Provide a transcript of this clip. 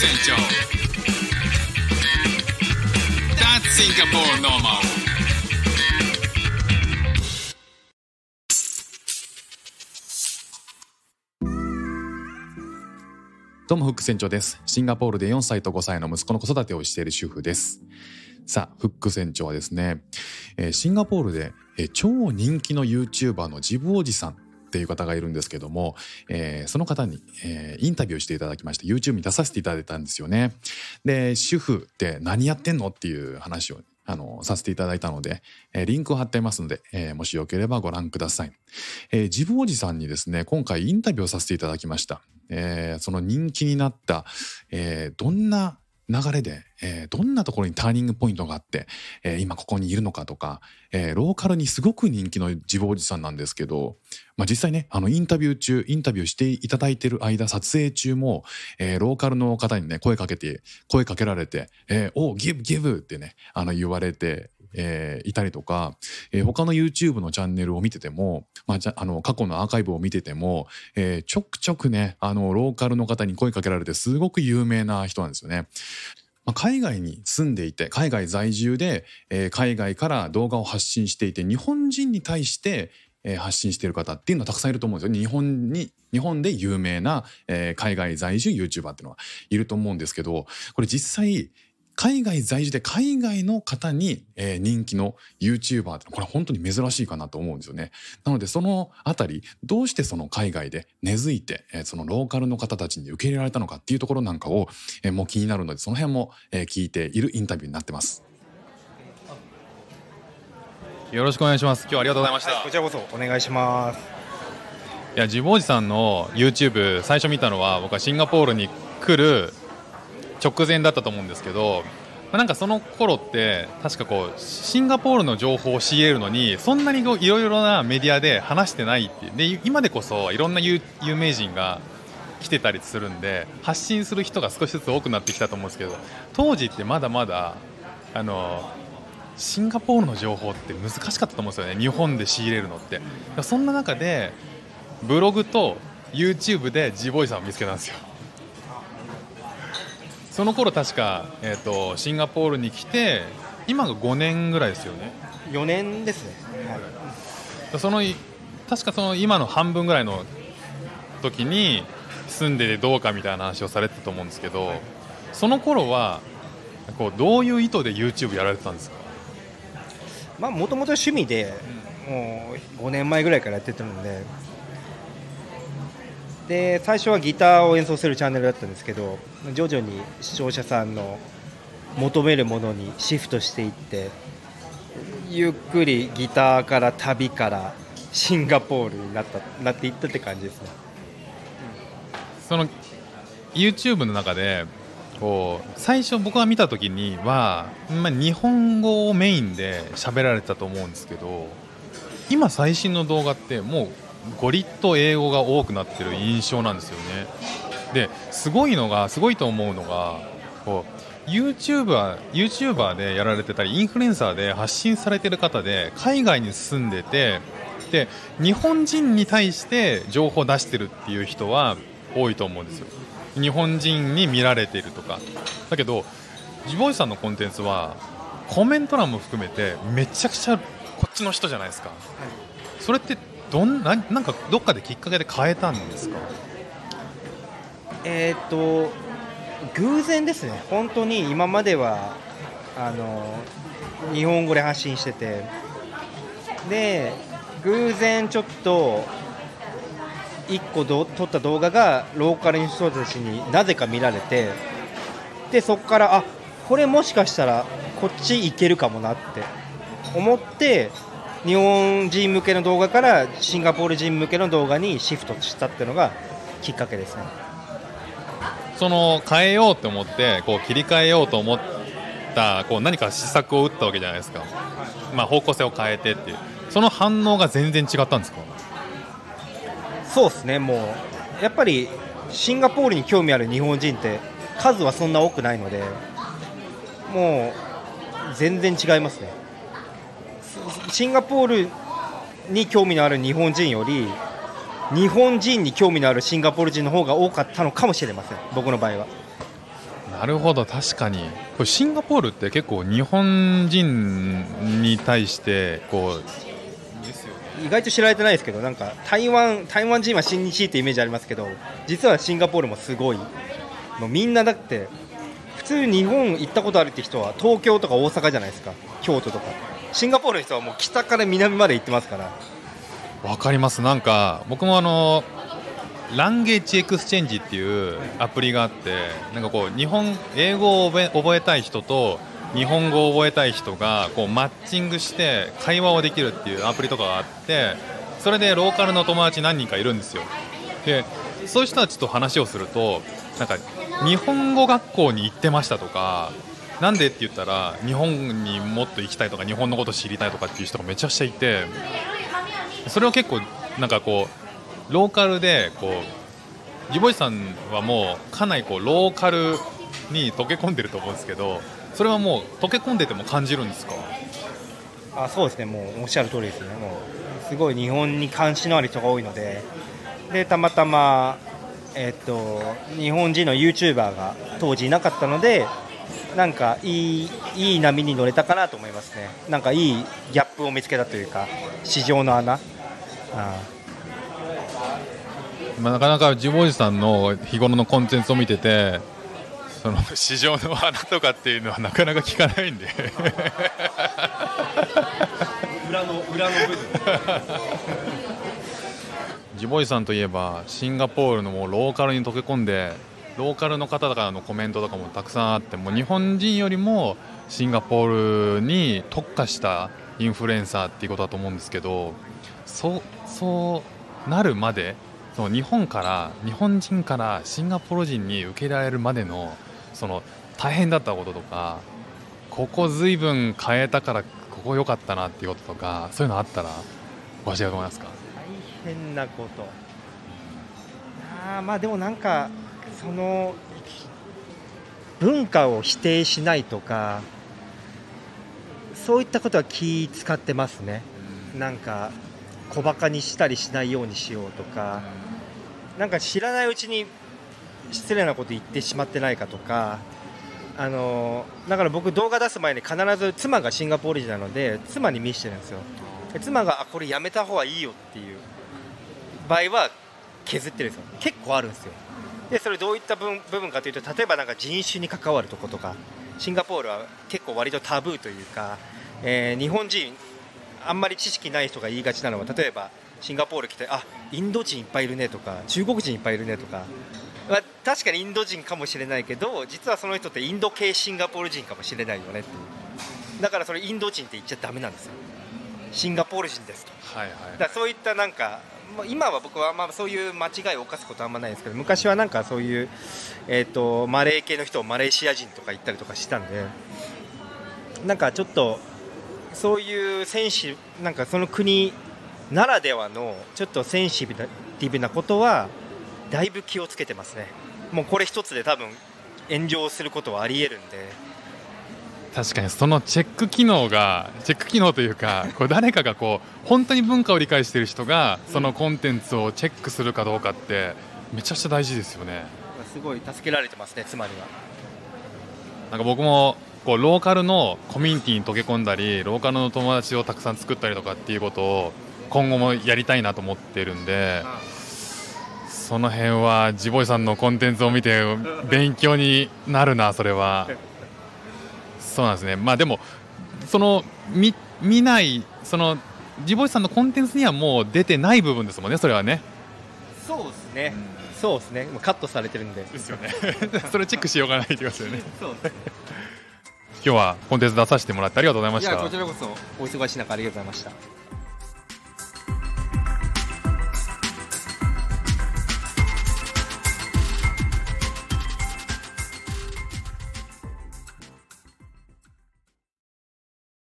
船長 That's Singapore normal どうもフック船長です。シンガポールで4歳と5歳の息子の子育てをしている主婦です。さあ、フック船長はですね、えーシンガポールで、えー超人気の YouTuber のジブおじさんっていう方がいるんですけども、えーその方に、えーインタビューしていただきまして YouTube に出させていただいたんですよね。で、主婦って何やってんのっていう話をあのさせていただいたので、えーリンクを貼ってますので、えーもしよければご覧ください。えージブおじさんにですね、今回インタビューをさせていただきました。えーその人気になった、えーどんな流れで、えーどんなところにターニングポイントがあって、えー今ここにいるのかとか、えーローカルにすごく人気のジブおじさんなんですけど、まあ、実際ねあのインタビュー中インタビューしていただいてる間撮影中も、えローカルの方にね声かけて声かけられて「えー、おギブギブ!」ってねあの言われて。えーいたりとか、えー他の YouTube のチャンネルを見てても、まあ、じゃあの過去のアーカイブを見てても、えーちょくちょくねあのローカルの方に声かけられてすごく有名な人なんですよね。まあ海外に住んでいて海外在住で、えー海外から動画を発信していて日本人に対して、えー発信している方っていうのはたくさんいると思うんですよ日本に日本で有名な、えー海外在住 YouTuber っていうのはいると思うんですけどこれ実際海外在住で海外の方に、えー人気の YouTuber ってこれ本当に珍しいかなと思うんですよね。なのでそのあたりどうしてその海外で根付いて、えーそのローカルの方たちに受け入れられたのかっていうところなんかを、えーもう気になるのでその辺も、えー聞いているインタビューになってます。よろしくお願いします。今日はありがとうございました。こちらこそお願いします。いや、ジボおじさんの YouTube 最初見たのは僕はシンガポールに来る直前だったと思うんですけど、まあなんかその頃って確かこうシンガポールの情報を仕入れるのにそんなにいろいろなメディアで話してないってで今でこそいろんな有有名人が来てたりするんで発信する人が少しずつ多くなってきたと思うんですけど当時ってまだまだあのシンガポールの情報って難しかったと思うんですよね。日本で仕入れるのって。そんな中でブログと YouTube でジボイさんを見つけたんですよ。その頃確か、えー、とシンガポールに来て今が5年ぐらいですよね4年ですね。はいその確かその今の半分ぐらいの時に住んでてどうかみたいな話をされてたと思うんですけどその頃はこうどういう意図で YouTube やられてたんですか？まあもともと趣味で、もう5年前ぐらいからやってたので。で最初はギターを演奏するチャンネルだったんですけど徐々に視聴者さんの求めるものにシフトしていってゆっくりギターから旅からシンガポールになったなっていったって感じですね。その YouTube の中でこう最初僕が見た時には、まあ、日本語をメインで喋られたと思うんですけど今最新の動画ってもうゴリッと英語が多くなってる印象なんですよね。ですごいのがすごいと思うのがこう YouTuber, YouTuber でやられてたりインフルエンサーで発信されてる方で海外に住んでてで日本人に対して情報を出してるっていう人は多いと思うんですよ。日本人に見られているとか。だけどジボイさんのコンテンツはコメント欄も含めてめちゃくちゃこっちの人じゃないですか、それってどんななんかどっかできっかけで変えたんですか？えっと偶然ですね、本当に今まではあの日本語で発信してて、で偶然ちょっと1個ど撮った動画がローカルの人たちになぜか見られて、でそこから、あこれもしかしたらこっち行けるかもなって思って、日本人向けの動画からシンガポール人向けの動画にシフトしたっていうのがきっかけですね。その変えようと思ってこう切り替えようと思ったこう何か施策を打ったわけじゃないですか、まあ、方向性を変えてっていうその反応が全然違ったんですか？そうですね、もうやっぱりシンガポールに興味ある日本人って数はそんな多くないので、もう全然違いますね。シンガポールに興味のある日本人より日本人に興味のあるシンガポール人の方が多かったのかもしれません、僕の場合は。なるほど確かに。これシンガポールって結構日本人に対してこう意外と知られてないですけどなんか台湾台湾人は親日ってイメージありますけど実はシンガポールもすごい。もうみんなだって普通日本行ったことあるって人は東京とか大阪じゃないですか。京都とかシンガポールの人はもう北から南まで行ってますから。わかります。なんか僕もあのlanguage exchange っていうアプリがあってなんかこう日本英語を覚えたい人と日本語を覚えたい人がこうマッチングして会話をできるっていうアプリとかがあってそれでローカルの友達何人かいるんですよ。でそういう人たちと話をするとなんか日本語学校に行ってましたとかなんでって言ったら日本にもっと行きたいとか日本のこと知りたいとかっていう人がめちゃくちゃいてそれを結構なんかこうローカルでこうジボイさんはもうかなりこうローカルに溶け込んでると思うんですけどそれはもう溶け込んでても感じるんですか？あそうですね。もうおっしゃる通りですね。もうすごい日本に関心のある人が多いのででたまたまえっと日本人の YouTuber が当時いなかったのでなんかいいいい波に乗れたかなと思いますね。なんかいいギャップを見つけたというか市場の穴。あまあ、なかなかジボイさんの日頃のコンテンツを見ててその 市場の穴とかっていうのはなかなか聞かないんで。裏の裏の部分。ジボイさんといえばシンガポールのもうローカルに溶け込んでローカルの方からのコメントとかもたくさんあっても日本人よりもシンガポールに特化したインフルエンサーっていうことだと思うんですけどそうそうなるまでその日本から日本人からシンガポール人に受けられるまでのその大変だったこととかここずいぶん変えたからここ良かったなっていうこととかそういうのあったら教えてもらえますか？大変なこと。あまあでもなんかその文化を否定しないとかそういったことは気使ってますね。なんか小バカにしたりしないようにしようとかなんか知らないうちに失礼なこと言ってしまってないかとかあのだから僕動画出す前に必ず妻がシンガポール人なので妻に見せてるんですよ。で妻があこれやめた方がいいよっていう場合は削ってるんですよ。結構あるんですよ。でそれどういった部分かというと例えばなんか人種に関わるとことかシンガポールは結構割とタブーというか、えー日本人あんまり知識ない人が言いがちなのは例えばシンガポール来てあインド人いっぱいいるねとか中国人いっぱいいるねとか、まあ、確かにインド人かもしれないけど実はその人ってインド系シンガポール人かもしれないよねっていう。だからそれインド人って言っちゃダメなんですよ。シンガポール人ですと。はいはい。だそういったなんか今は僕はまあそういう間違いを犯すことはあんまないんですけど昔はなんかそういう、えー、とマレー系の人をマレーシア人とか言ったりとかしたんでなんかちょっとそういうセンシなんかその国ならではのちょっとセンシティブなことはだいぶ気をつけてますね。もうこれ一つで多分炎上することはありえるんで確かにそのチェック機能がチェック機能というかこう誰かがこう本当に文化を理解している人がそのコンテンツをチェックするかどうかってめちゃくちゃ大事ですよね。すごい助けられてますね妻には。なんか僕もこうローカルのコミュニティに溶け込んだりローカルの友達をたくさん作ったりとかっていうことを今後もやりたいなと思ってるんでその辺はジボイさんのコンテンツを見て勉強になるなそれはそうなんですね。まあでもその見見ないそのジボイさんのコンテンツにはもう出てない部分ですもんねそれはね。そうですね、そうですね。もうカットされてるんで。ですよね。それチェックしようがないってことですよね。そうです今日はコンテンツ出させてもらってありがとうございました。いやこちらこそお忙しい中ありがとうございました